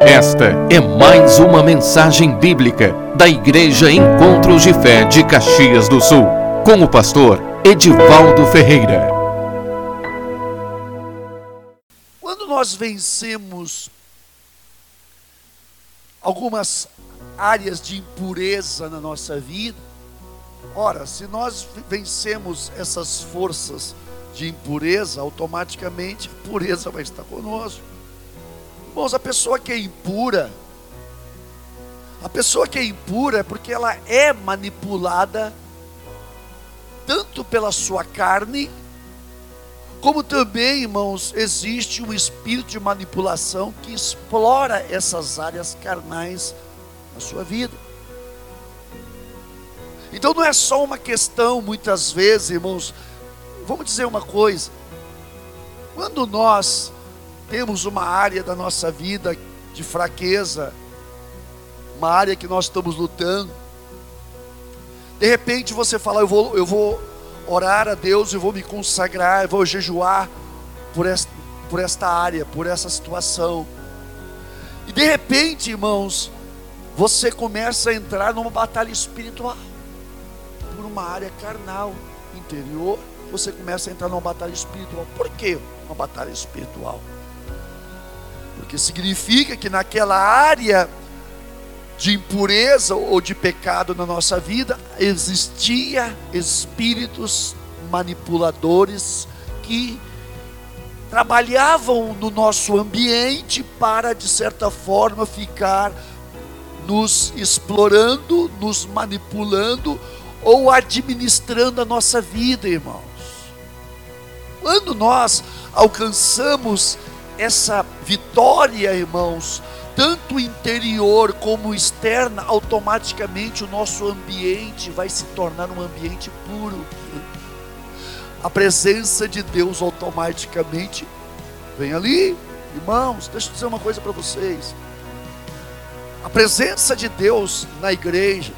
Esta é mais uma mensagem bíblica da Igreja Encontros de Fé de Caxias do Sul, com o pastor Edivaldo Ferreira. Quando nós vencemos algumas áreas de impureza na nossa vida, ora, se nós vencemos essas forças de impureza, automaticamente a pureza vai estar conosco. Irmãos, a pessoa que é impura, a pessoa que é impura é porque ela é manipulada tanto pela sua carne, como também, irmãos, existe um espírito de manipulação que explora essas áreas carnais na sua vida. Então não é só uma questão, muitas vezes, irmãos, vamos dizer uma coisa, quando nós temos uma área da nossa vida de fraqueza, uma área que nós estamos lutando. De repente você fala, eu vou, eu vou orar a Deus, eu vou me consagrar, eu vou jejuar por esta, por esta área, por essa situação. E de repente, irmãos, você começa a entrar numa batalha espiritual, por uma área carnal, interior, você começa a entrar numa batalha espiritual. Por que uma batalha espiritual? Porque significa que naquela área de impureza ou de pecado na nossa vida existia espíritos manipuladores que trabalhavam no nosso ambiente para de certa forma ficar nos explorando, nos manipulando ou administrando a nossa vida, irmãos. Quando nós alcançamos essa vitória, irmãos, tanto interior como externa, automaticamente o nosso ambiente vai se tornar um ambiente puro. A presença de Deus automaticamente vem ali. Irmãos, deixa eu dizer uma coisa para vocês. A presença de Deus na igreja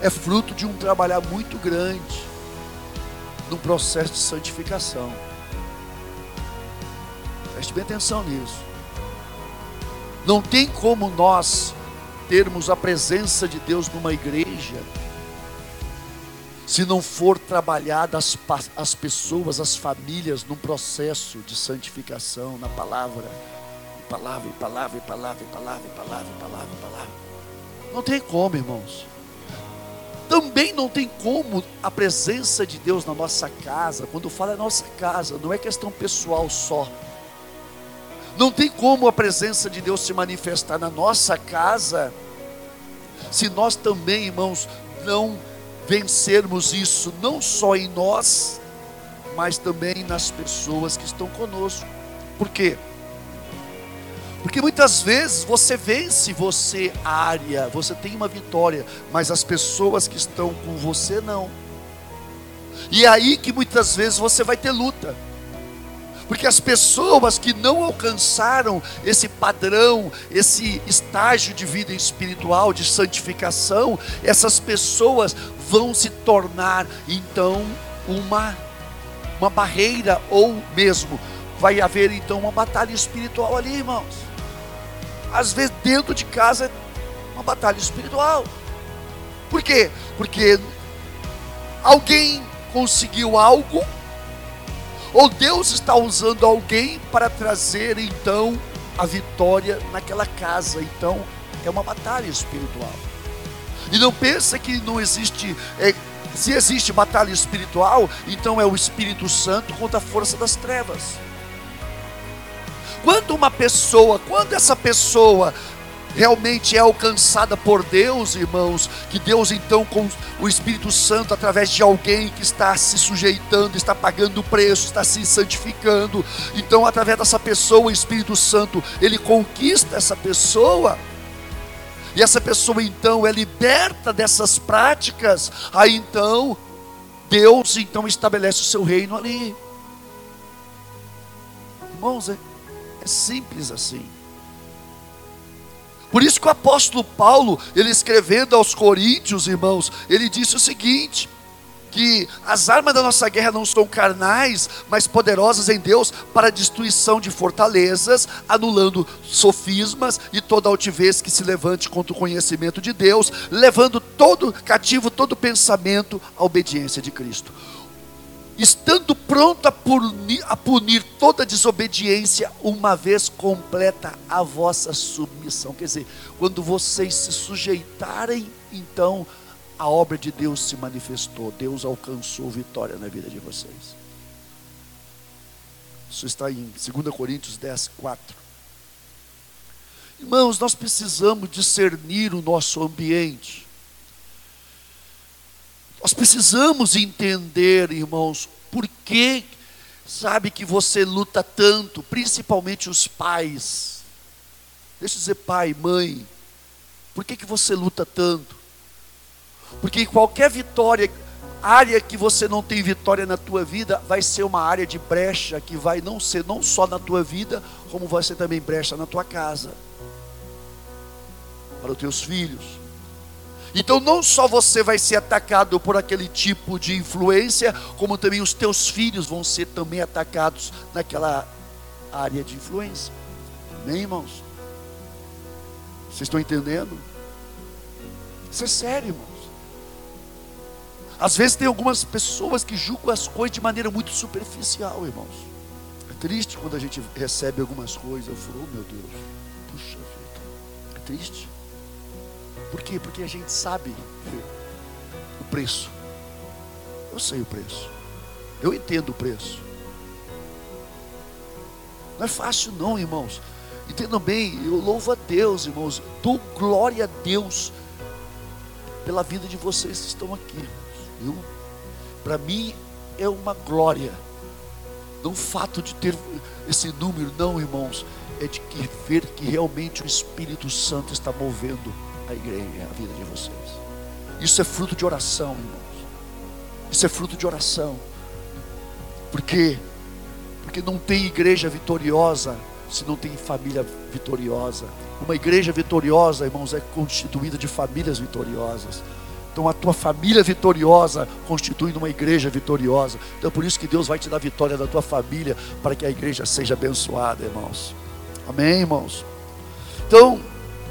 é fruto de um trabalhar muito grande no processo de santificação. Preste bem atenção nisso. Não tem como nós termos a presença de Deus numa igreja se não for trabalhada as, as pessoas, as famílias, num processo de santificação na palavra, palavra, palavra, palavra, palavra, palavra, palavra, palavra. Não tem como, irmãos. Também não tem como a presença de Deus na nossa casa, quando fala nossa casa, não é questão pessoal só não tem como a presença de Deus se manifestar na nossa casa, se nós também, irmãos, não vencermos isso, não só em nós, mas também nas pessoas que estão conosco. Por quê? Porque muitas vezes você vence você área, você tem uma vitória, mas as pessoas que estão com você não. E é aí que muitas vezes você vai ter luta. Porque as pessoas que não alcançaram esse padrão, esse estágio de vida espiritual, de santificação, essas pessoas vão se tornar então uma uma barreira ou mesmo vai haver então uma batalha espiritual ali, irmãos. Às vezes dentro de casa é uma batalha espiritual. Por quê? Porque alguém conseguiu algo ou Deus está usando alguém para trazer então a vitória naquela casa. Então é uma batalha espiritual. E não pensa que não existe. É, se existe batalha espiritual, então é o Espírito Santo contra a força das trevas. Quando uma pessoa, quando essa pessoa realmente é alcançada por Deus, irmãos, que Deus então com o Espírito Santo através de alguém que está se sujeitando, está pagando o preço, está se santificando, então através dessa pessoa, o Espírito Santo, ele conquista essa pessoa. E essa pessoa então é liberta dessas práticas, aí então Deus então estabelece o seu reino ali. Irmãos, é, é simples assim. Por isso que o apóstolo Paulo, ele escrevendo aos Coríntios, irmãos, ele disse o seguinte: que as armas da nossa guerra não são carnais, mas poderosas em Deus para a destruição de fortalezas, anulando sofismas e toda altivez que se levante contra o conhecimento de Deus, levando todo cativo todo pensamento à obediência de Cristo. Estando pronto a punir, a punir toda desobediência, uma vez completa a vossa submissão. Quer dizer, quando vocês se sujeitarem, então a obra de Deus se manifestou, Deus alcançou vitória na vida de vocês. Isso está em 2 Coríntios 10, 4. Irmãos, nós precisamos discernir o nosso ambiente. Nós precisamos entender, irmãos, por que, sabe, que você luta tanto, principalmente os pais. Deixa eu dizer, pai, mãe, por que, que você luta tanto? Porque qualquer vitória, área que você não tem vitória na tua vida, vai ser uma área de brecha que vai não ser não só na tua vida, como vai ser também brecha na tua casa. Para os teus filhos. Então não só você vai ser atacado por aquele tipo de influência, como também os teus filhos vão ser também atacados naquela área de influência. Amém, irmãos? Vocês estão entendendo? Isso é sério, irmão. Às vezes tem algumas pessoas que julgam as coisas de maneira muito superficial, irmãos. É triste quando a gente recebe algumas coisas. Eu falo, oh, meu Deus, puxa vida. É triste. Por quê? Porque a gente sabe o preço. Eu sei o preço. Eu entendo o preço. Não é fácil não, irmãos. Entendam bem, eu louvo a Deus, irmãos. Dou glória a Deus pela vida de vocês que estão aqui. Para mim é uma glória. Não o fato de ter esse número, não, irmãos, é de que ver que realmente o Espírito Santo está movendo a igreja, a vida de vocês. Isso é fruto de oração, irmãos. Isso é fruto de oração. Por quê? Porque não tem igreja vitoriosa se não tem família vitoriosa. Uma igreja vitoriosa, irmãos, é constituída de famílias vitoriosas. Então a tua família vitoriosa constitui uma igreja vitoriosa. Então é por isso que Deus vai te dar vitória da tua família para que a igreja seja abençoada, irmãos. Amém, irmãos. Então,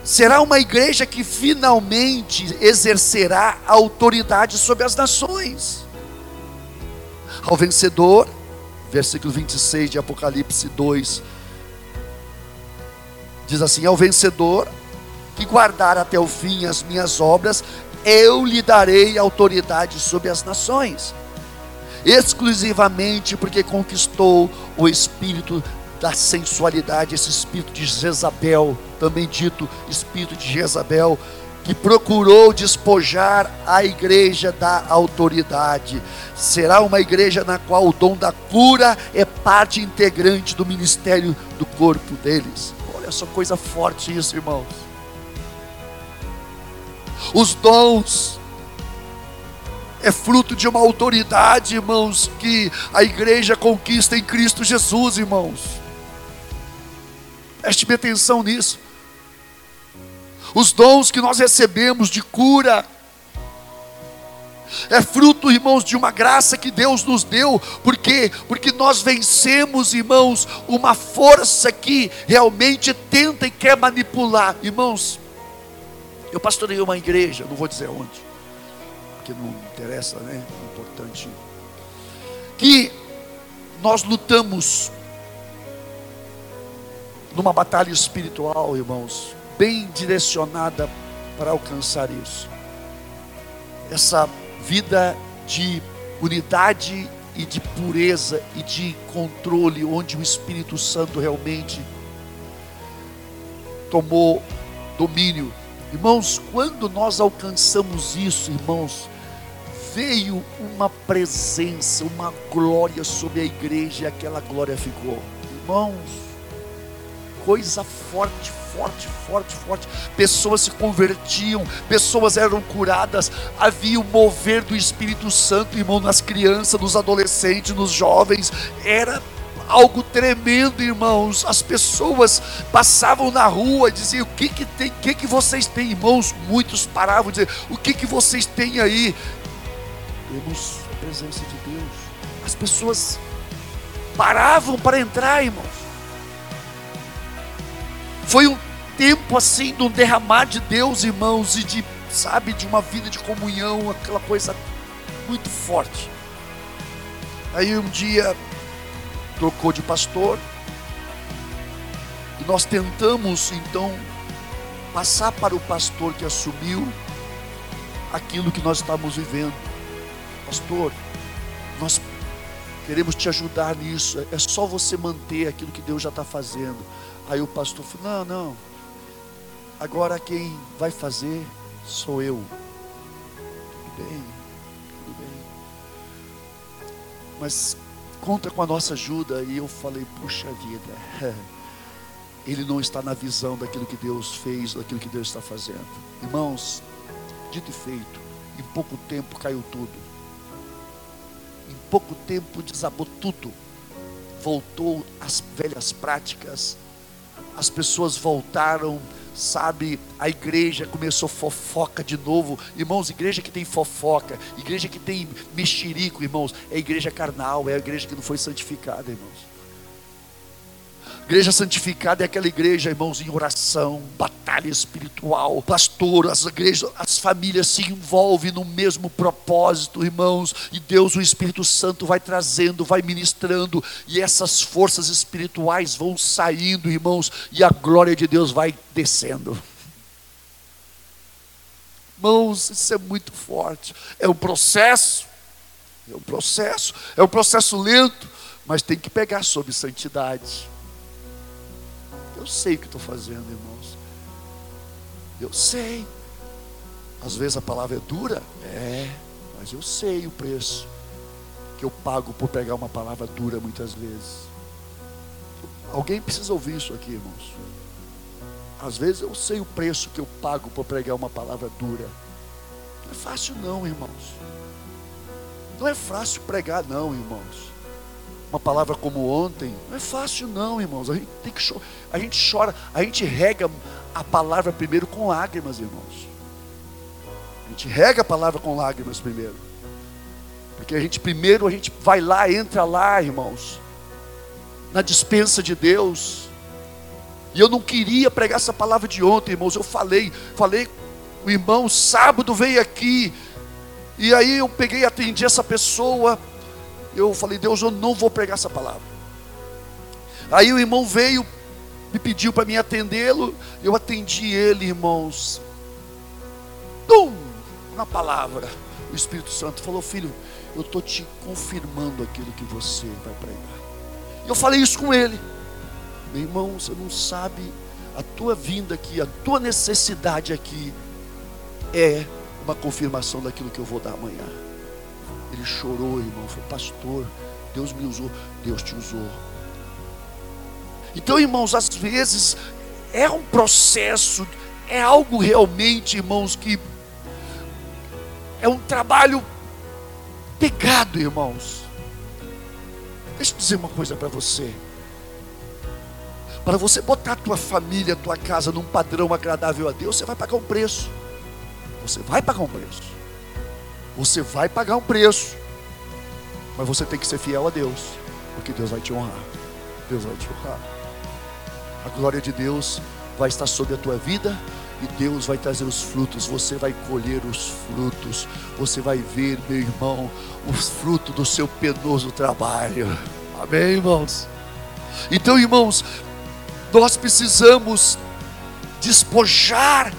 será uma igreja que finalmente exercerá autoridade sobre as nações. Ao vencedor, versículo 26 de Apocalipse 2, diz assim: Ao vencedor que guardar até o fim as minhas obras, eu lhe darei autoridade sobre as nações, exclusivamente porque conquistou o espírito da sensualidade, esse espírito de Jezabel, também dito espírito de Jezabel, que procurou despojar a igreja da autoridade. Será uma igreja na qual o dom da cura é parte integrante do ministério do corpo deles. Olha só coisa forte isso, irmãos os dons. É fruto de uma autoridade, irmãos, que a igreja conquista em Cristo Jesus, irmãos. Preste atenção nisso. Os dons que nós recebemos de cura, é fruto, irmãos, de uma graça que Deus nos deu, por quê? Porque nós vencemos, irmãos, uma força que realmente tenta e quer manipular, irmãos. Eu pastorei uma igreja, não vou dizer onde, porque não interessa, né? É importante. Que nós lutamos numa batalha espiritual, irmãos, bem direcionada para alcançar isso. Essa vida de unidade e de pureza e de controle, onde o Espírito Santo realmente tomou domínio Irmãos, quando nós alcançamos isso, irmãos, veio uma presença, uma glória sobre a igreja e aquela glória ficou. Irmãos, coisa forte, forte, forte, forte. Pessoas se convertiam, pessoas eram curadas. Havia o mover do Espírito Santo, irmão, nas crianças, nos adolescentes, nos jovens. Era algo tremendo, irmãos. As pessoas passavam na rua e diziam: O que, que tem? O que, que vocês têm, irmãos? Muitos paravam e diziam: O que, que vocês têm aí? Temos presença de Deus. As pessoas paravam para entrar, irmãos. Foi um tempo assim de um derramar de Deus, irmãos, e de, sabe, de uma vida de comunhão, aquela coisa muito forte. Aí um dia trocou de pastor, e nós tentamos então passar para o pastor que assumiu aquilo que nós estamos vivendo. Pastor, nós queremos te ajudar nisso. É só você manter aquilo que Deus já está fazendo. Aí o pastor falou: Não, não. Agora quem vai fazer sou eu. Tudo bem, tudo bem. Mas conta com a nossa ajuda. E eu falei: Puxa vida. Ele não está na visão daquilo que Deus fez, daquilo que Deus está fazendo. Irmãos, dito e feito, em pouco tempo caiu tudo. Em pouco tempo desabou tudo. Voltou às velhas práticas. As pessoas voltaram, sabe? A igreja começou fofoca de novo. Irmãos, igreja que tem fofoca, igreja que tem mexerico, irmãos, é igreja carnal, é a igreja que não foi santificada, irmãos. Igreja santificada é aquela igreja, irmãos, em oração, batalha espiritual. Pastor, as igrejas, as famílias se envolvem no mesmo propósito, irmãos, e Deus, o Espírito Santo, vai trazendo, vai ministrando, e essas forças espirituais vão saindo, irmãos, e a glória de Deus vai descendo. Irmãos, isso é muito forte. É um processo, é um processo, é um processo lento, mas tem que pegar sobre santidade. Eu sei o que estou fazendo, irmãos. Eu sei. Às vezes a palavra é dura, é, mas eu sei o preço que eu pago por pegar uma palavra dura muitas vezes. Alguém precisa ouvir isso aqui, irmãos. Às vezes eu sei o preço que eu pago por pregar uma palavra dura. Não é fácil não, irmãos. Não é fácil pregar não, irmãos uma palavra como ontem, não é fácil não, irmãos. A gente tem que chorar, a gente chora, a gente rega a palavra primeiro com lágrimas, irmãos. A gente rega a palavra com lágrimas primeiro. Porque a gente primeiro a gente vai lá, entra lá, irmãos, na dispensa de Deus. E eu não queria pregar essa palavra de ontem, irmãos. Eu falei, falei, o irmão sábado veio aqui. E aí eu peguei atendi essa pessoa eu falei, Deus, eu não vou pregar essa palavra. Aí o irmão veio, me pediu para mim atendê-lo, eu atendi ele, irmãos. Tum! Na palavra, o Espírito Santo falou, filho, eu estou te confirmando aquilo que você vai pregar. Eu falei isso com ele. Meu irmão, você não sabe, a tua vinda aqui, a tua necessidade aqui é uma confirmação daquilo que eu vou dar amanhã. Ele chorou, irmão. Falou, pastor, Deus me usou. Deus te usou. Então, irmãos, às vezes é um processo, é algo realmente, irmãos, que é um trabalho pegado, irmãos. Deixa eu dizer uma coisa para você. Para você botar a tua família, a tua casa num padrão agradável a Deus, você vai pagar um preço. Você vai pagar um preço. Você vai pagar um preço, mas você tem que ser fiel a Deus, porque Deus vai te honrar. Deus vai te honrar. A glória de Deus vai estar sobre a tua vida e Deus vai trazer os frutos. Você vai colher os frutos. Você vai ver, meu irmão, os frutos do seu penoso trabalho. Amém, irmãos? Então, irmãos, nós precisamos despojar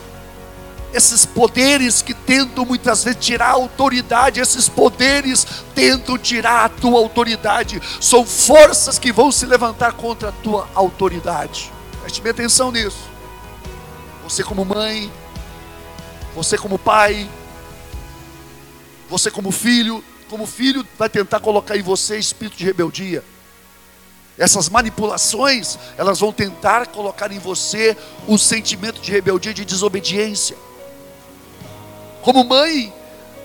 esses poderes que tentam muitas vezes tirar a autoridade, esses poderes tentam tirar a tua autoridade, são forças que vão se levantar contra a tua autoridade. Preste bem atenção nisso. Você, como mãe, você, como pai, você, como filho, como filho, vai tentar colocar em você espírito de rebeldia. Essas manipulações, elas vão tentar colocar em você o sentimento de rebeldia, de desobediência. Como mãe,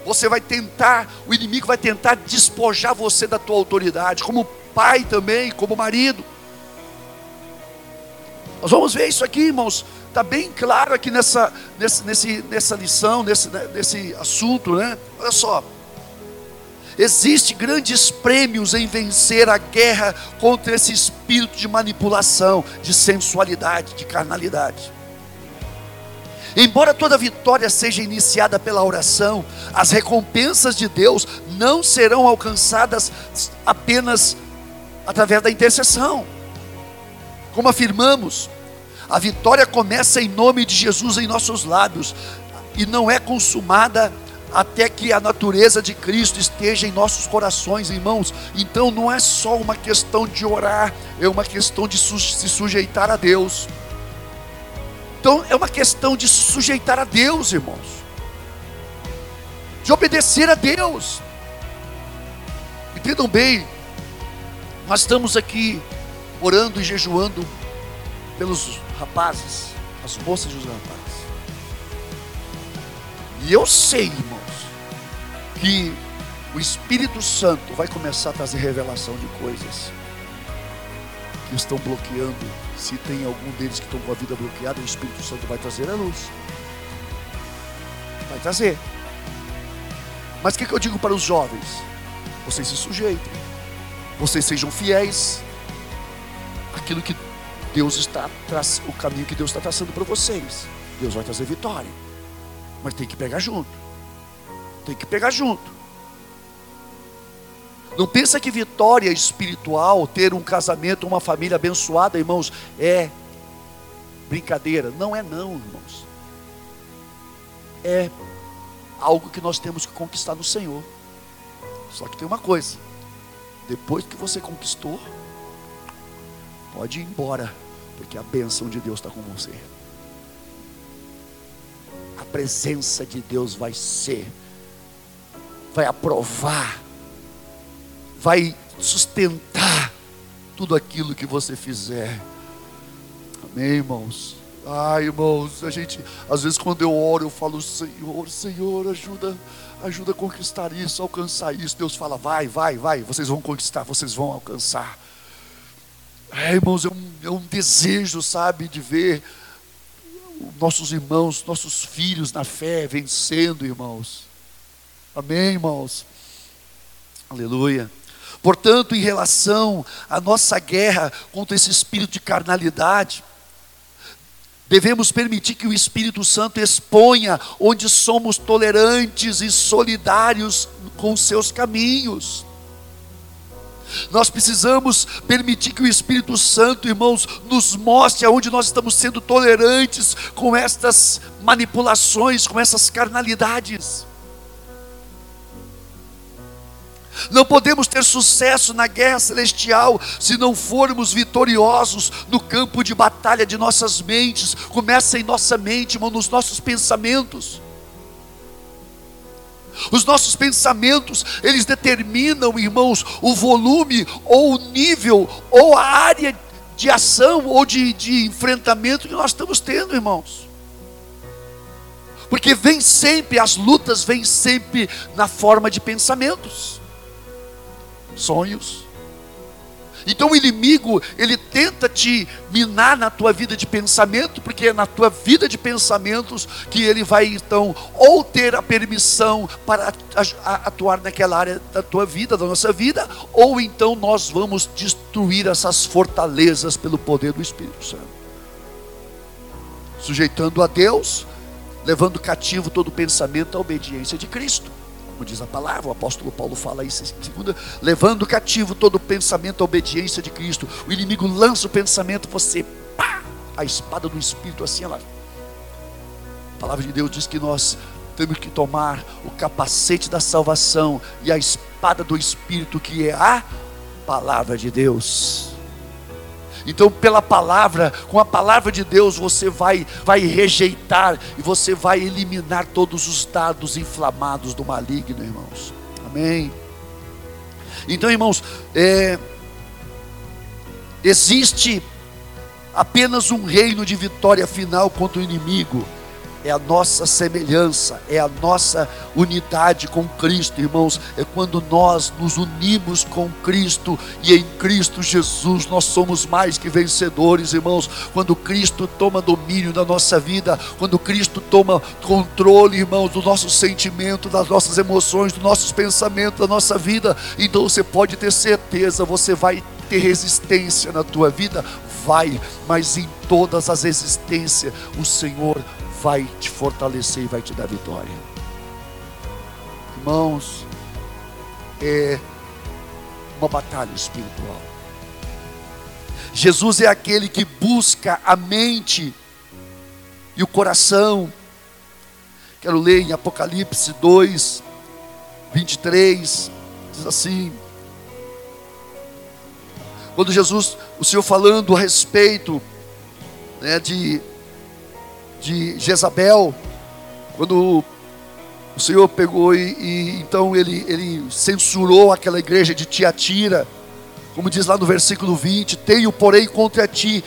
você vai tentar, o inimigo vai tentar despojar você da tua autoridade, como pai também, como marido. Nós vamos ver isso aqui, irmãos. Está bem claro aqui nessa, nesse, nesse, nessa lição, nesse, nesse assunto, né? Olha só. Existem grandes prêmios em vencer a guerra contra esse espírito de manipulação, de sensualidade, de carnalidade. Embora toda vitória seja iniciada pela oração, as recompensas de Deus não serão alcançadas apenas através da intercessão. Como afirmamos, a vitória começa em nome de Jesus em nossos lábios e não é consumada até que a natureza de Cristo esteja em nossos corações, irmãos. Então não é só uma questão de orar, é uma questão de se sujeitar a Deus. Então é uma questão de sujeitar a Deus, irmãos, de obedecer a Deus. Entendam bem, nós estamos aqui orando e jejuando pelos rapazes, as moças e os rapazes. E eu sei, irmãos, que o Espírito Santo vai começar a trazer revelação de coisas que estão bloqueando se tem algum deles que estão com a vida bloqueada, o Espírito Santo vai trazer a luz. Vai trazer. Mas o que, que eu digo para os jovens? Vocês se sujeitem. Vocês sejam fiéis àquilo que Deus está o caminho que Deus está traçando para vocês. Deus vai trazer vitória. Mas tem que pegar junto. Tem que pegar junto. Não pensa que vitória espiritual, ter um casamento, uma família abençoada, irmãos, é brincadeira. Não é não, irmãos. É algo que nós temos que conquistar no Senhor. Só que tem uma coisa: depois que você conquistou, pode ir embora, porque a bênção de Deus está com você. A presença de Deus vai ser, vai aprovar vai sustentar tudo aquilo que você fizer. Amém, irmãos? Ai, irmãos, a gente, às vezes quando eu oro, eu falo, Senhor, Senhor, ajuda, ajuda a conquistar isso, alcançar isso. Deus fala, vai, vai, vai, vocês vão conquistar, vocês vão alcançar. É, irmãos, é um, é um desejo, sabe, de ver nossos irmãos, nossos filhos na fé vencendo, irmãos. Amém, irmãos? Aleluia. Portanto, em relação à nossa guerra contra esse espírito de carnalidade, devemos permitir que o Espírito Santo exponha onde somos tolerantes e solidários com seus caminhos. Nós precisamos permitir que o Espírito Santo, irmãos, nos mostre aonde nós estamos sendo tolerantes com estas manipulações, com essas carnalidades. Não podemos ter sucesso na guerra celestial se não formos vitoriosos no campo de batalha de nossas mentes. Começa em nossa mente, irmão, nos nossos pensamentos. Os nossos pensamentos, eles determinam, irmãos, o volume ou o nível ou a área de ação ou de, de enfrentamento que nós estamos tendo, irmãos. Porque vem sempre, as lutas vêm sempre na forma de pensamentos sonhos. Então o inimigo, ele tenta te minar na tua vida de pensamento, porque é na tua vida de pensamentos que ele vai então ou ter a permissão para atuar naquela área da tua vida, da nossa vida, ou então nós vamos destruir essas fortalezas pelo poder do Espírito Santo. Sujeitando a Deus, levando cativo todo pensamento à obediência de Cristo como diz a palavra, o apóstolo Paulo fala isso em segunda, levando cativo todo o pensamento à obediência de Cristo. O inimigo lança o pensamento, você, pá, a espada do Espírito assim, ela. A palavra de Deus diz que nós temos que tomar o capacete da salvação e a espada do Espírito, que é a palavra de Deus. Então, pela palavra, com a palavra de Deus, você vai, vai rejeitar e você vai eliminar todos os dados inflamados do maligno, irmãos. Amém. Então, irmãos, é, existe apenas um reino de vitória final contra o inimigo, é a nossa semelhança, é a nossa unidade com Cristo, irmãos. É quando nós nos unimos com Cristo e em Cristo Jesus nós somos mais que vencedores, irmãos. Quando Cristo toma domínio da nossa vida, quando Cristo toma controle, irmãos, do nosso sentimento, das nossas emoções, dos nossos pensamentos, da nossa vida, então você pode ter certeza, você vai ter resistência na tua vida, vai, mas em todas as existências o Senhor vai te fortalecer e vai te dar vitória. Irmãos, é uma batalha espiritual. Jesus é aquele que busca a mente e o coração. Quero ler em Apocalipse 2, 23, diz assim: quando Jesus, o Senhor falando a respeito né, de de Jezabel, quando o Senhor pegou e, e, então ele, ele censurou aquela igreja de Tiatira, como diz lá no versículo 20: Tenho, porém, contra ti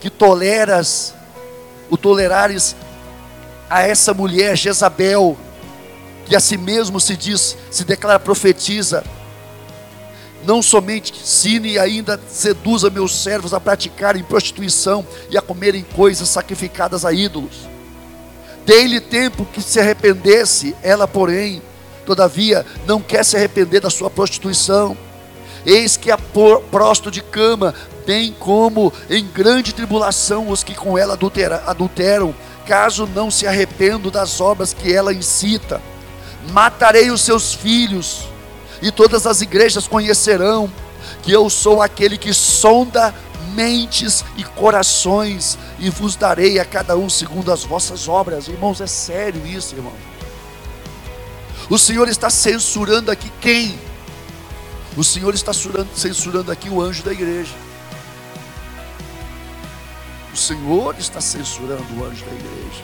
que toleras, o tolerares a essa mulher Jezabel, que a si mesmo se diz, se declara profetiza, não somente ensine e ainda seduza meus servos a praticarem prostituição e a comerem coisas sacrificadas a ídolos. Dei-lhe tempo que se arrependesse, ela, porém, todavia, não quer se arrepender da sua prostituição. Eis que a prosto de cama, bem como em grande tribulação os que com ela adultera, adulteram, caso não se arrependam das obras que ela incita. Matarei os seus filhos e todas as igrejas conhecerão que eu sou aquele que sonda mentes e corações, e vos darei a cada um segundo as vossas obras. Irmãos, é sério isso, irmão. O Senhor está censurando aqui quem? O Senhor está censurando aqui o anjo da igreja. O Senhor está censurando o anjo da igreja.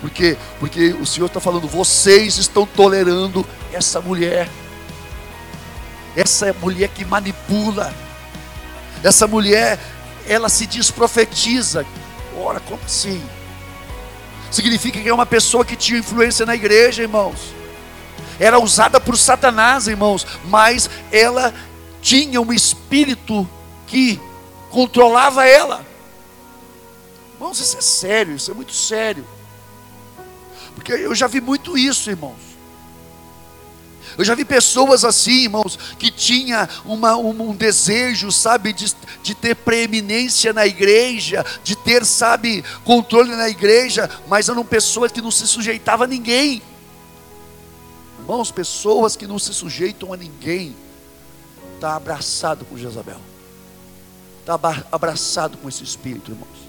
Por quê? Porque o Senhor está falando, vocês estão tolerando essa mulher essa mulher que manipula, essa mulher, ela se diz profetiza. Ora, como assim? Significa que é uma pessoa que tinha influência na igreja, irmãos. Era usada por Satanás, irmãos, mas ela tinha um espírito que controlava ela. Irmãos, isso é sério, isso é muito sério. Porque eu já vi muito isso, irmãos. Eu já vi pessoas assim, irmãos, que tinha uma, um, um desejo, sabe, de, de ter preeminência na igreja, de ter, sabe, controle na igreja, mas eram pessoas que não se sujeitavam a ninguém. Irmãos, pessoas que não se sujeitam a ninguém, está abraçado com Jezabel, está abraçado com esse espírito, irmãos.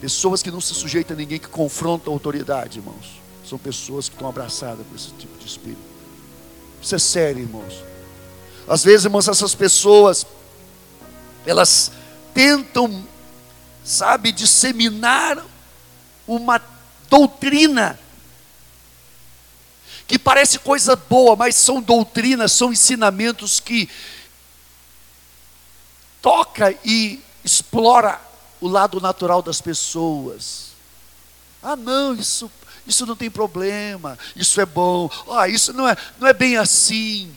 Pessoas que não se sujeitam a ninguém, que confrontam a autoridade, irmãos, são pessoas que estão abraçadas com esse tipo de espírito. Isso é sério, irmãos. Às vezes, irmãos, essas pessoas, elas tentam, sabe, disseminar uma doutrina que parece coisa boa, mas são doutrinas, são ensinamentos que toca e explora o lado natural das pessoas. Ah, não, isso isso não tem problema, isso é bom, ah, isso não é, não é bem assim.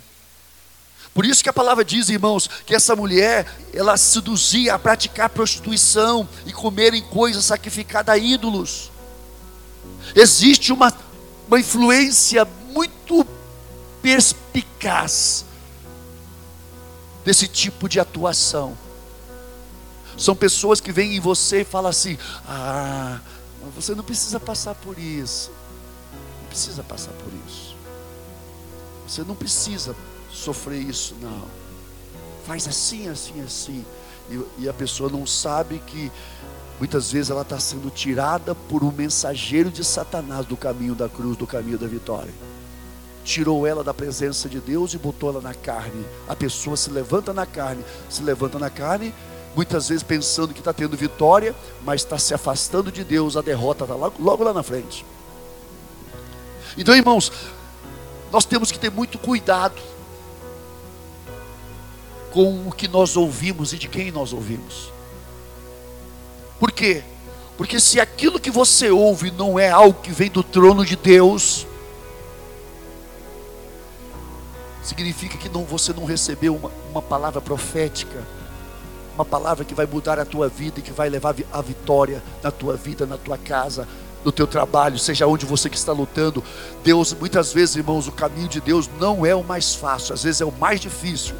Por isso que a palavra diz, irmãos, que essa mulher, ela seduzia a praticar prostituição e comerem coisas sacrificadas a ídolos. Existe uma, uma influência muito perspicaz desse tipo de atuação. São pessoas que vêm em você e falam assim: ah, você não precisa passar por isso. Não precisa passar por isso. Você não precisa sofrer isso, não. Faz assim, assim, assim. E, e a pessoa não sabe que muitas vezes ela está sendo tirada por um mensageiro de Satanás do caminho da cruz, do caminho da vitória. Tirou ela da presença de Deus e botou ela na carne. A pessoa se levanta na carne, se levanta na carne muitas vezes pensando que está tendo vitória, mas está se afastando de Deus, a derrota está logo, lá na frente. Então, irmãos, nós temos que ter muito cuidado com o que nós ouvimos e de quem nós ouvimos. Por quê? Porque se aquilo que você ouve não é algo que vem do trono de Deus, significa que não, você não recebeu uma, uma palavra profética, uma palavra que vai mudar a tua vida e que vai levar a vitória na tua vida, na tua casa, no teu trabalho, seja onde você que está lutando. Deus, muitas vezes, irmãos, o caminho de Deus não é o mais fácil, às vezes é o mais difícil.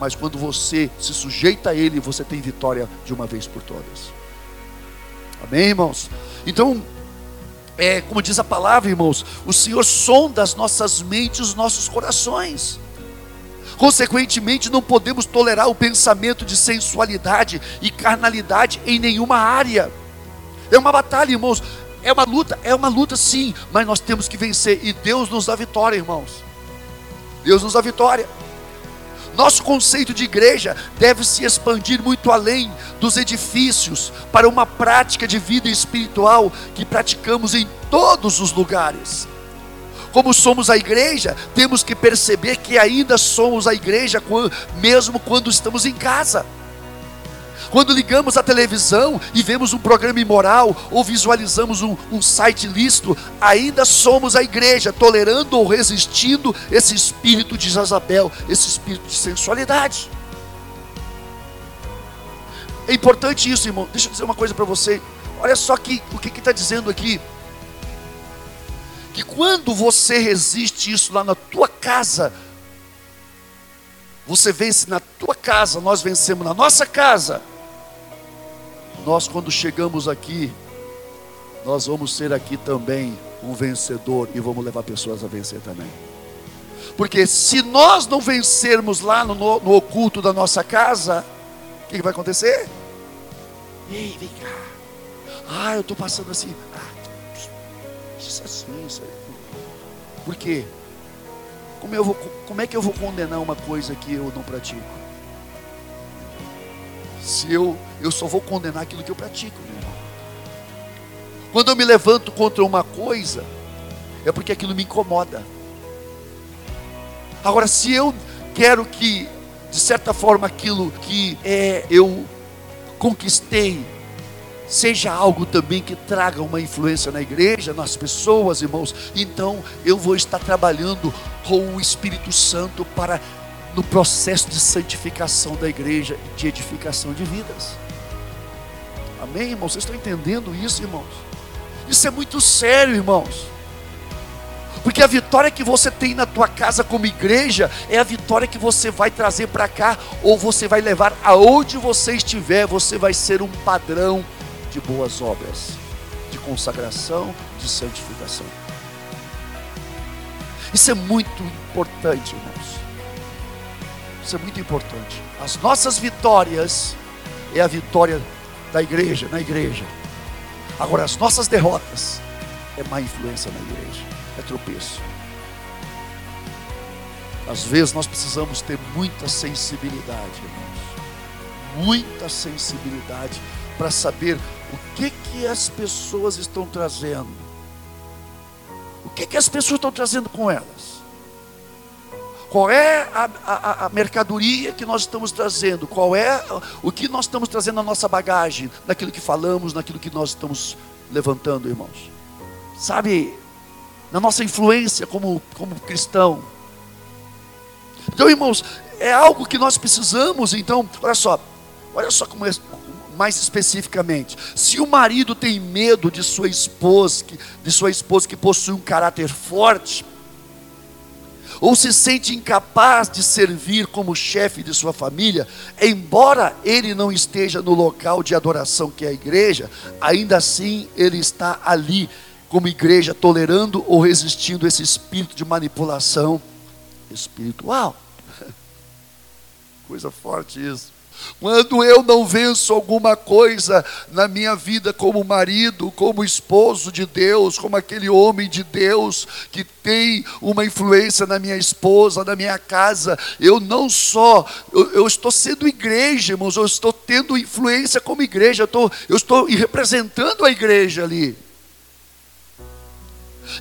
Mas quando você se sujeita a Ele, você tem vitória de uma vez por todas. Amém, irmãos? Então, é, como diz a palavra, irmãos, o Senhor sonda as nossas mentes, os nossos corações. Consequentemente, não podemos tolerar o pensamento de sensualidade e carnalidade em nenhuma área. É uma batalha, irmãos. É uma luta, é uma luta sim, mas nós temos que vencer e Deus nos dá vitória, irmãos. Deus nos dá vitória. Nosso conceito de igreja deve se expandir muito além dos edifícios para uma prática de vida espiritual que praticamos em todos os lugares. Como somos a igreja, temos que perceber que ainda somos a igreja mesmo quando estamos em casa. Quando ligamos a televisão e vemos um programa imoral ou visualizamos um, um site lícito, ainda somos a igreja, tolerando ou resistindo esse espírito de Jezabel, esse espírito de sensualidade. É importante isso, irmão. Deixa eu dizer uma coisa para você. Olha só que, o que está dizendo aqui. Que quando você resiste isso lá na tua casa, você vence na tua casa, nós vencemos na nossa casa nós, quando chegamos aqui, nós vamos ser aqui também um vencedor e vamos levar pessoas a vencer também. Porque se nós não vencermos lá no, no oculto da nossa casa, o que, que, vai acontecer? Ei, vem cá. Ah, eu estou passando assim. Assim. Por quê? Como, eu vou, como é que eu vou condenar uma coisa que eu não pratico? Se eu eu só vou condenar aquilo que eu pratico, meu irmão. Quando eu me levanto contra uma coisa, é porque aquilo me incomoda. Agora, se eu quero que, de certa forma, aquilo que é, eu conquistei, seja algo também que traga uma influência na igreja, nas pessoas, irmãos, então eu vou estar trabalhando com o Espírito Santo para no processo de santificação da igreja e de edificação de vidas. Amém, irmãos? Vocês estão entendendo isso, irmãos? Isso é muito sério, irmãos. Porque a vitória que você tem na tua casa como igreja é a vitória que você vai trazer para cá ou você vai levar aonde você estiver, você vai ser um padrão de boas obras, de consagração, de santificação. Isso é muito importante, irmãos. Isso é muito importante. As nossas vitórias é a vitória da igreja, na igreja. Agora, as nossas derrotas é má influência na igreja, é tropeço. Às vezes nós precisamos ter muita sensibilidade, irmãos. Muita sensibilidade para saber o que que as pessoas estão trazendo. O que que as pessoas estão trazendo com elas? Qual é a, a, a, mercadoria que nós estamos trazendo? Qual é o que nós estamos trazendo na nossa bagagem? Naquilo que falamos, naquilo que nós estamos levantando, irmãos. Sabe, na nossa influência como, como cristão. Então, irmãos, é algo que nós precisamos. Então, olha só, olha só como é, mais especificamente. Se o marido tem medo de sua esposa, de sua esposa que possui um caráter forte, ou se sente incapaz de servir como chefe de sua família, embora ele não esteja no local de adoração que é a igreja, ainda assim ele está ali como igreja, tolerando ou resistindo esse espírito de manipulação espiritual. Coisa forte isso. Quando eu não venço alguma coisa na minha vida como marido, como esposo de Deus, como aquele homem de Deus que tem uma influência na minha esposa, na minha casa, eu não só, eu, eu estou sendo igreja, irmãos, eu estou tendo influência como igreja, eu estou, eu estou representando a igreja ali.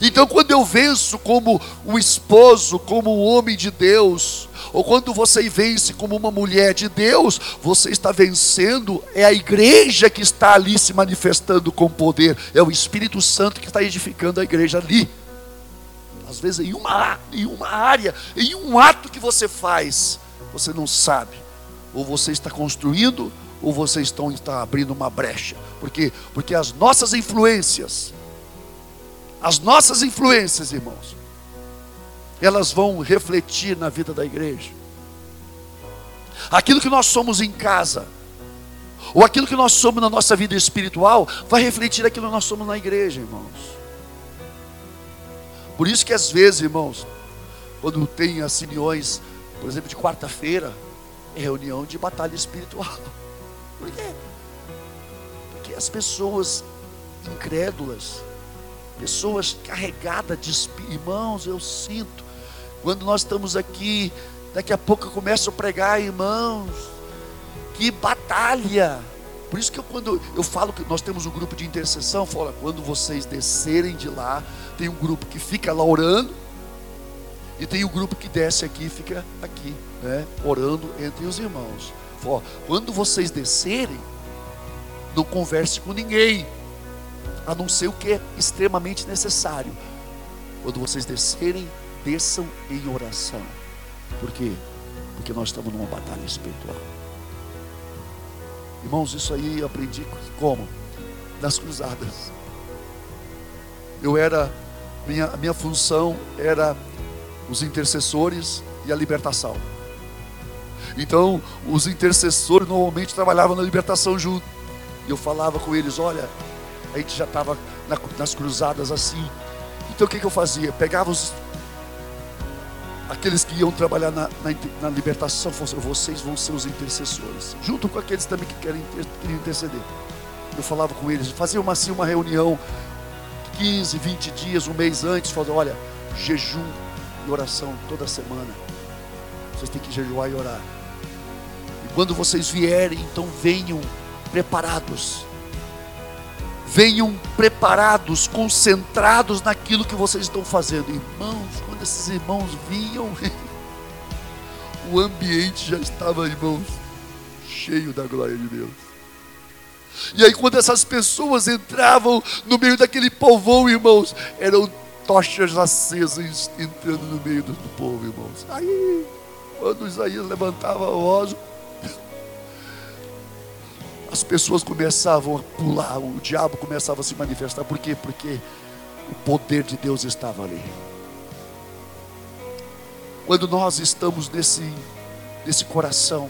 Então, quando eu venço como um esposo, como um homem de Deus, ou quando você vence como uma mulher de Deus, você está vencendo, é a igreja que está ali se manifestando com poder, é o Espírito Santo que está edificando a igreja ali. Às vezes, em uma, em uma área, em um ato que você faz, você não sabe, ou você está construindo, ou você está, está abrindo uma brecha, porque, porque as nossas influências, as nossas influências, irmãos, elas vão refletir na vida da igreja. Aquilo que nós somos em casa, ou aquilo que nós somos na nossa vida espiritual, vai refletir aquilo que nós somos na igreja, irmãos. Por isso que às vezes, irmãos, quando tem as reuniões, por exemplo, de quarta-feira, é reunião de batalha espiritual. Por quê? Porque as pessoas incrédulas, pessoas carregadas de irmãos, eu sinto, quando nós estamos aqui, daqui a pouco eu começo a pregar, irmãos, que batalha. Por isso que eu, quando eu falo que nós temos um grupo de intercessão, fala, quando vocês descerem de lá, tem um grupo que fica lá orando, e tem um grupo que desce aqui e fica aqui, né, orando entre os irmãos. Fala, quando vocês descerem, não converse com ninguém a não ser o que é extremamente necessário. Quando vocês descerem, desçam em oração. Por quê? Porque nós estamos numa batalha espiritual. Irmãos, isso aí eu aprendi como? Nas cruzadas. Eu era, minha, minha função era os intercessores e a libertação. Então, os intercessores normalmente trabalhavam na libertação junto. E eu falava com eles: olha, a gente já estava na, nas cruzadas assim. Então o que, que eu fazia? Pegava os, aqueles que iam trabalhar na, na, na libertação, assim, vocês vão ser os intercessores, junto com aqueles também que querem, interceder. Eu falava com eles, fazia uma, assim, uma reunião, 15, 20 dias, um mês antes, falava, olha, jejum e oração toda semana. Vocês têm que jejuar e orar. E quando vocês vierem, então venham preparados venham preparados, concentrados naquilo que vocês estão fazendo. Irmãos, quando esses irmãos vinham, o ambiente já estava, irmãos, cheio da glória de Deus. E aí, quando essas pessoas entravam no meio daquele povão, irmãos, eram tochas acesas entrando no meio do povo, irmãos. Aí, quando Isaías levantava a voz, as pessoas começavam a pular, o diabo começava a se manifestar. Por quê? Porque o poder de Deus estava ali. Quando nós estamos nesse, nesse coração,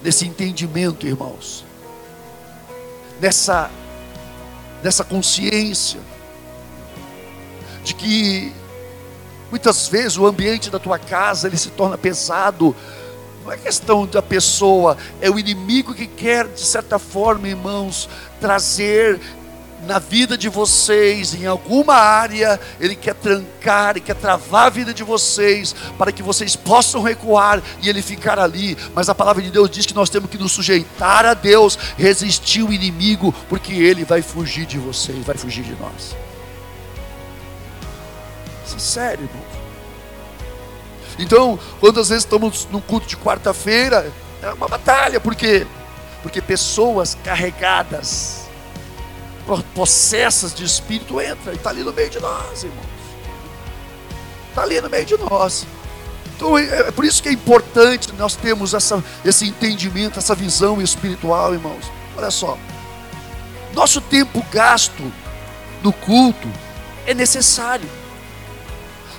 nesse entendimento, irmãos, nessa, nessa consciência de que muitas vezes o ambiente da tua casa ele se torna pesado não é questão da pessoa, é o inimigo que quer, de certa forma, irmãos, trazer na vida de vocês, em alguma área, ele quer trancar, ele quer travar a vida de vocês, para que vocês possam recuar e ele ficar ali. Mas a palavra de Deus diz que nós temos que nos sujeitar a Deus, resistir o inimigo, porque ele vai fugir de vocês, vai fugir de nós. Isso é sério, irmão. Então, quando às vezes estamos num culto de quarta-feira, é uma batalha, por quê? Porque pessoas carregadas, possessas de espírito entram e está ali no meio de nós, irmãos. Está ali no meio de nós. Então é, é por isso que é importante nós termos essa, esse entendimento, essa visão espiritual, irmãos. Olha só, nosso tempo gasto no culto é necessário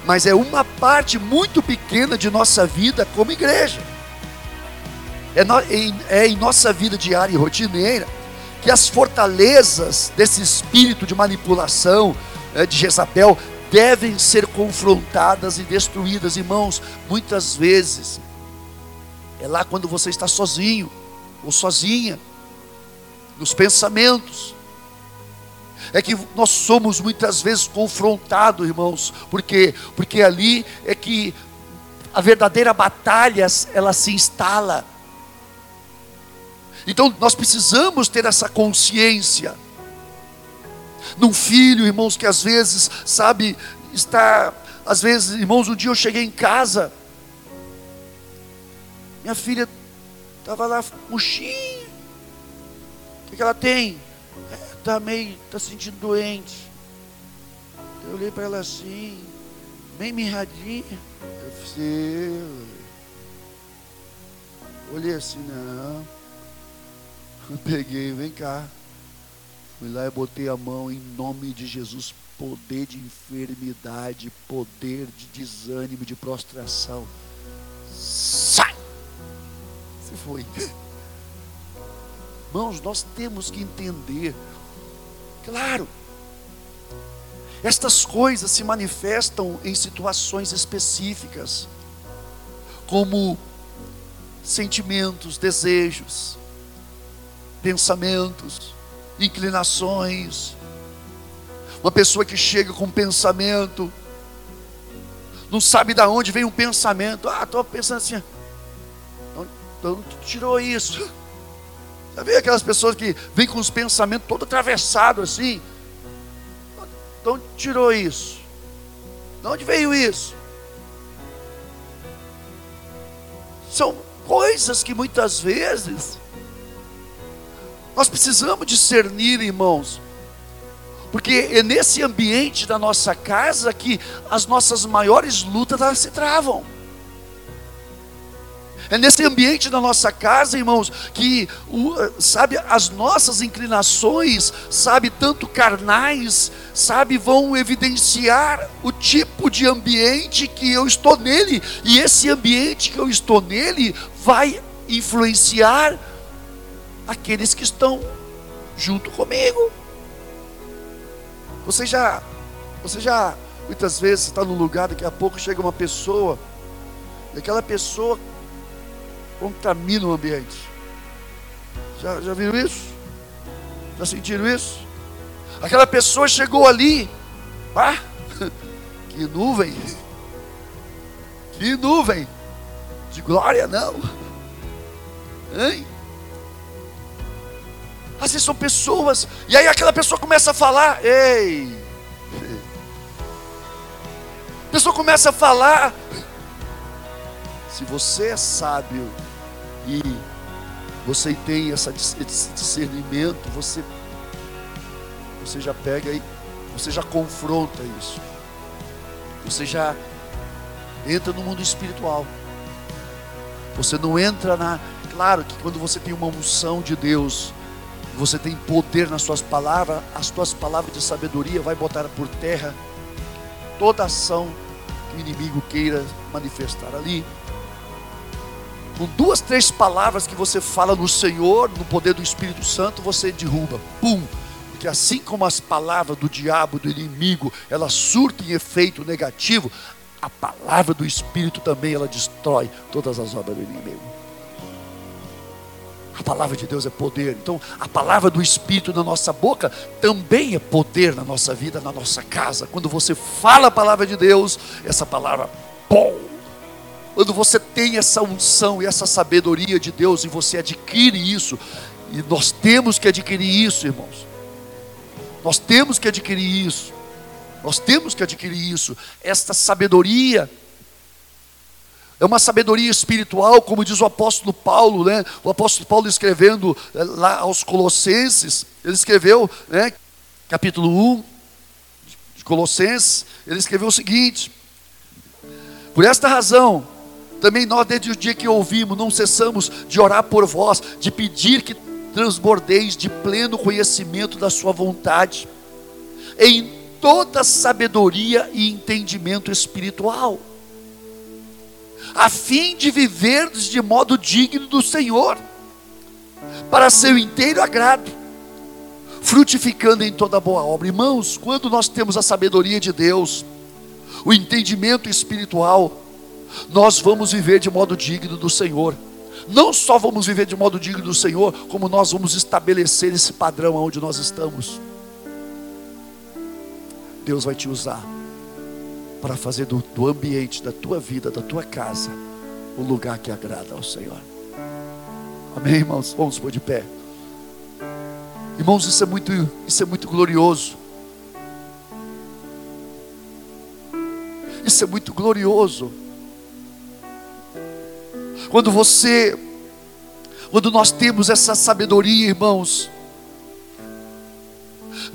mas é uma parte muito pequena de nossa vida como igreja. É, no, em, é em nossa vida diária e rotineira que as fortalezas desse espírito de manipulação é, de Jezabel devem ser confrontadas e destruídas, irmãos. Muitas vezes é lá quando você está sozinho ou sozinha, nos pensamentos, é que nós somos muitas vezes confrontados, irmãos, porque porque ali é que a verdadeira batalha ela se instala. Então nós precisamos ter essa consciência num filho, irmãos, que às vezes, sabe, está, às vezes, irmãos, um dia eu cheguei em casa, minha filha estava lá, murchinha, o que, que ela tem? Está meio, está sentindo doente. Eu olhei para ela assim, bem mirradinha. Eu falei, olhei assim, não. Eu peguei, vem cá. Fui lá e botei a mão em nome de Jesus. Poder de enfermidade, poder de desânimo, de prostração. Sai! Se foi. Irmãos, nós temos que entender. Claro, estas coisas se manifestam em situações específicas, como sentimentos, desejos, pensamentos, inclinações. Uma pessoa que chega com um pensamento, não sabe de onde vem um pensamento. Ah, estou pensando assim. Não, não tirou isso. Já vê aquelas pessoas que vêm com os pensamentos todo atravessado assim. De onde tirou isso? De onde veio isso? São coisas que muitas vezes nós precisamos discernir, irmãos, porque é nesse ambiente da nossa casa que as nossas maiores lutas se travam. É nesse ambiente da nossa casa, irmãos, que, sabe, as nossas inclinações, sabe, tanto carnais, sabe, vão evidenciar o tipo de ambiente que eu estou nele, e esse ambiente que eu estou nele vai influenciar aqueles que estão junto comigo. Você já, você já, muitas vezes está num lugar, daqui a pouco chega uma pessoa, e aquela pessoa contamina o ambiente. Já, já viram isso? Já sentiram isso? Aquela pessoa chegou ali, ah, que nuvem, que nuvem de glória, não, hein? Às vezes são pessoas, e aí aquela pessoa começa a falar, ei, a pessoa começa a falar. Se você é sábio e você tem essa, esse discernimento, você, você já pega e você já confronta isso. Você já entra no mundo espiritual. Você não entra na. Claro que quando você tem uma unção de Deus, você tem poder nas suas palavras, as tuas palavras de sabedoria vai botar por terra toda ação que o inimigo queira manifestar ali. Com duas, três palavras que você fala no Senhor, no poder do Espírito Santo, você derruba. Pum! Porque assim como as palavras do diabo, do inimigo, elas surtem efeito negativo, a palavra do Espírito também ela destrói todas as obras do inimigo. A palavra de Deus é poder. Então, a palavra do Espírito na nossa boca também é poder na nossa vida, na nossa casa. Quando você fala a palavra de Deus, essa palavra, bom. Quando você tem essa unção e essa sabedoria de Deus e você adquire isso, e nós temos que adquirir isso, irmãos. Nós temos que adquirir isso. Nós temos que adquirir isso. Esta sabedoria é uma sabedoria espiritual, como diz o apóstolo Paulo, né? O apóstolo Paulo escrevendo eh, lá aos Colossenses, ele escreveu, né? Capítulo 1 de Colossenses, ele escreveu o seguinte: Por esta razão, também nós, desde o dia que ouvimos, não cessamos de orar por vós, de pedir que transbordeis de pleno conhecimento da Sua vontade, em toda sabedoria e entendimento espiritual a fim de viverdes de modo digno do Senhor, para seu inteiro agrado, frutificando em toda boa obra. Irmãos, quando nós temos a sabedoria de Deus, o entendimento espiritual, nós vamos viver de modo digno do Senhor. Não só vamos viver de modo digno do Senhor, como nós vamos estabelecer esse padrão onde nós estamos. Deus vai te usar para fazer do, do ambiente, da tua vida, da tua casa, o lugar que agrada ao Senhor. Amém, irmãos? Vamos pôr de pé. Irmãos, isso é muito, isso é muito glorioso. Isso é muito glorioso. Quando você, quando nós temos essa sabedoria, irmãos,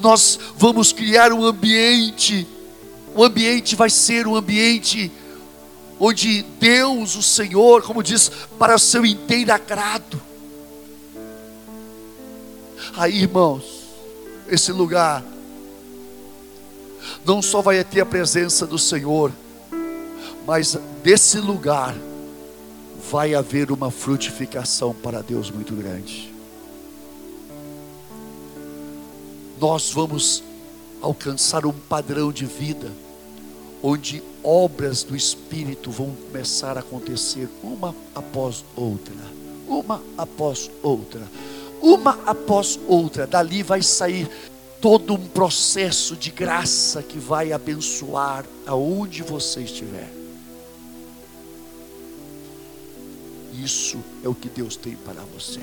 nós vamos criar um ambiente, o ambiente vai ser um ambiente onde Deus, o Senhor, como diz, para o seu inteiro agrado. Aí, irmãos, esse lugar não só vai ter a presença do Senhor, mas desse lugar vai haver uma frutificação para Deus muito grande. Nós vamos alcançar um padrão de vida onde obras do Espírito vão começar a acontecer uma após outra, uma após outra, uma após outra. Dali vai sair todo um processo de graça que vai abençoar aonde você estiver. Isso é o que Deus tem para você.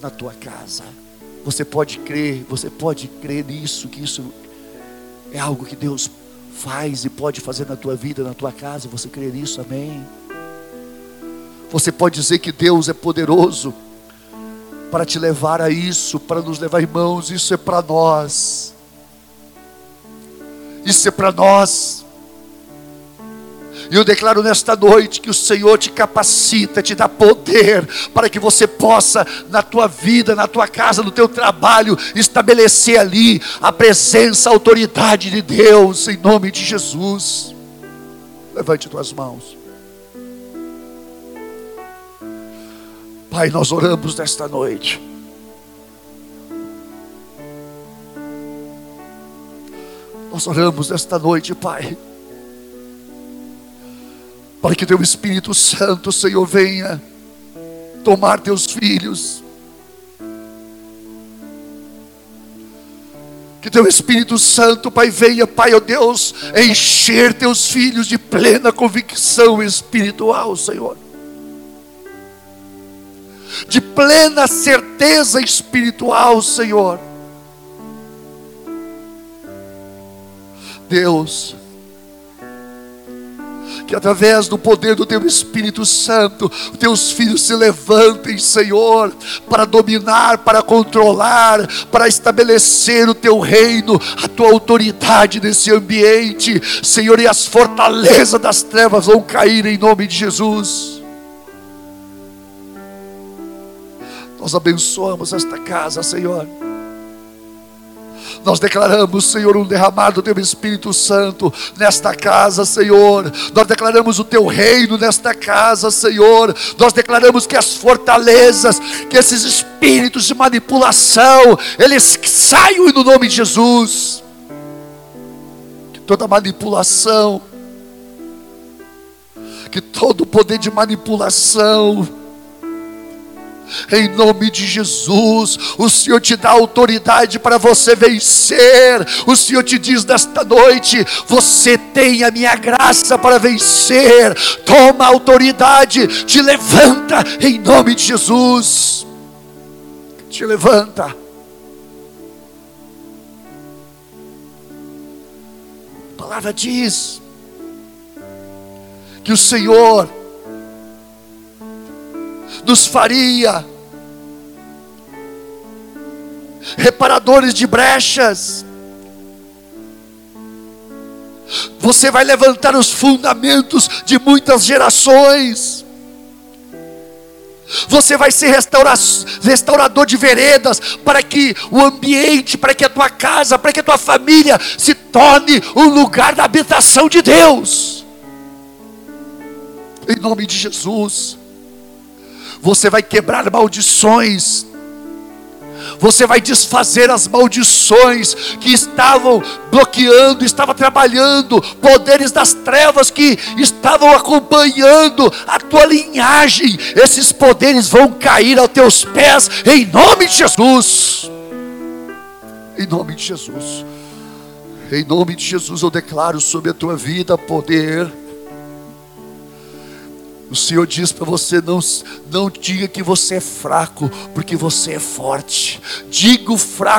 Na tua casa. Você pode crer, você pode crer nisso, que isso é algo que Deus faz e pode fazer na tua vida, na tua casa. Você crê nisso, amém? Você pode dizer que Deus é poderoso para te levar a isso, para nos levar, irmãos. Isso é para nós. Isso é para nós. E eu declaro nesta noite que o Senhor te capacita, te dá poder para que você possa, na tua vida, na tua casa, no teu trabalho, estabelecer ali a presença, a autoridade de Deus, em nome de Jesus. Levante tuas mãos. Pai, nós oramos nesta noite. Nós oramos nesta noite, Pai para que teu Espírito Santo, Senhor, venha tomar teus filhos. Que teu Espírito Santo, Pai, venha, Pai, ó oh Deus, encher teus filhos de plena convicção espiritual, Senhor. De plena certeza espiritual, Senhor. Deus, que através do poder do Teu Espírito Santo, Teus filhos se levantem, Senhor, para dominar, para controlar, para estabelecer o Teu reino, a Tua autoridade nesse ambiente, Senhor, e as fortalezas das trevas vão cair em nome de Jesus. Nós abençoamos esta casa, Senhor. Nós declaramos, Senhor, um derramar do Teu Espírito Santo nesta casa, Senhor. Nós declaramos o Teu reino nesta casa, Senhor. Nós declaramos que as fortalezas, que esses espíritos de manipulação, eles saiam no nome de Jesus. Que toda manipulação, que todo poder de manipulação, em nome de Jesus, o Senhor te dá autoridade para você vencer. O Senhor te diz nesta noite: você tem a minha graça para vencer. Toma autoridade, te levanta em nome de Jesus. Te levanta. A palavra diz que o Senhor nos faria reparadores de brechas. Você vai levantar os fundamentos de muitas gerações. Você vai ser restaurador de veredas para que o ambiente, para que a tua casa, para que a tua família se torne um lugar da habitação de Deus. Em nome de Jesus você vai quebrar maldições, você vai desfazer as maldições que estavam bloqueando, estavam trabalhando, poderes das trevas que estavam acompanhando a tua linhagem, esses poderes vão cair aos teus pés, em nome de Jesus. Em nome de Jesus. Em nome de Jesus eu declaro sobre a tua vida poder o Senhor diz para você: não, não diga que você é fraco, porque você é forte. Diga o fraco